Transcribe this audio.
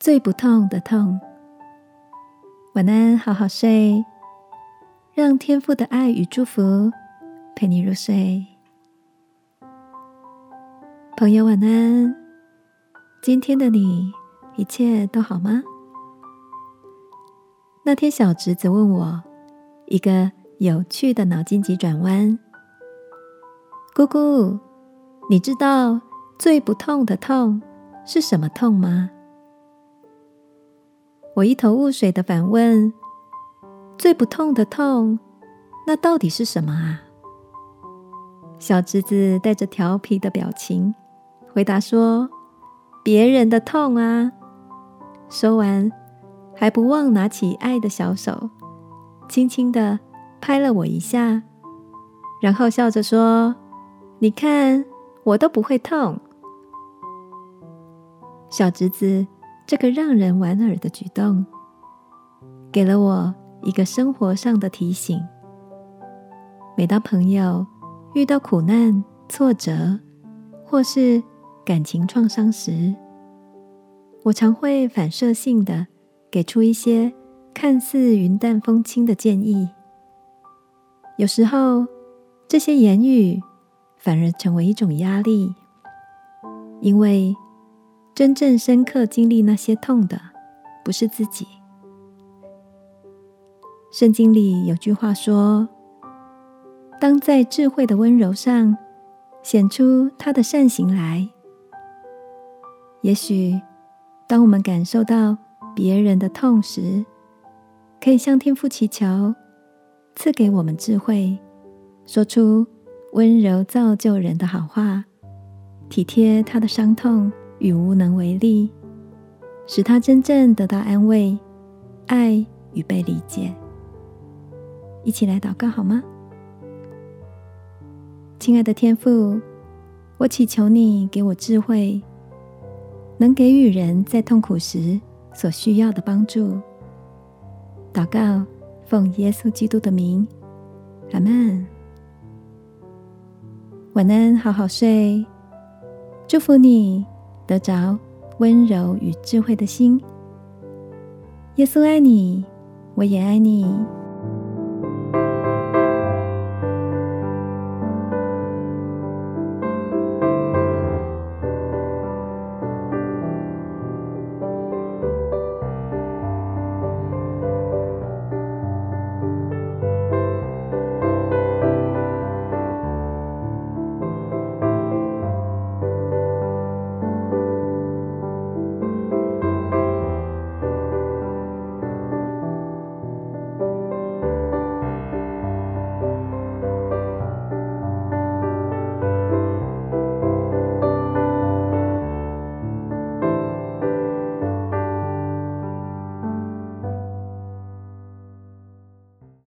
最不痛的痛。晚安，好好睡，让天父的爱与祝福陪你入睡。朋友，晚安。今天的你一切都好吗？那天，小侄子问我一个有趣的脑筋急转弯：“姑姑，你知道最不痛的痛是什么痛吗？”我一头雾水的反问：“最不痛的痛，那到底是什么啊？”小侄子带着调皮的表情回答说。别人的痛啊！说完，还不忘拿起爱的小手，轻轻的拍了我一下，然后笑着说：“你看，我都不会痛。”小侄子这个让人莞尔的举动，给了我一个生活上的提醒：每当朋友遇到苦难、挫折，或是……感情创伤时，我常会反射性的给出一些看似云淡风轻的建议。有时候，这些言语反而成为一种压力，因为真正深刻经历那些痛的，不是自己。圣经里有句话说：“当在智慧的温柔上显出他的善行来。”也许，当我们感受到别人的痛时，可以向天父祈求，赐给我们智慧，说出温柔造就人的好话，体贴他的伤痛与无能为力，使他真正得到安慰、爱与被理解。一起来祷告好吗？亲爱的天父，我祈求你给我智慧。能给予人在痛苦时所需要的帮助。祷告，奉耶稣基督的名，阿门。晚安，好好睡。祝福你得着温柔与智慧的心。耶稣爱你，我也爱你。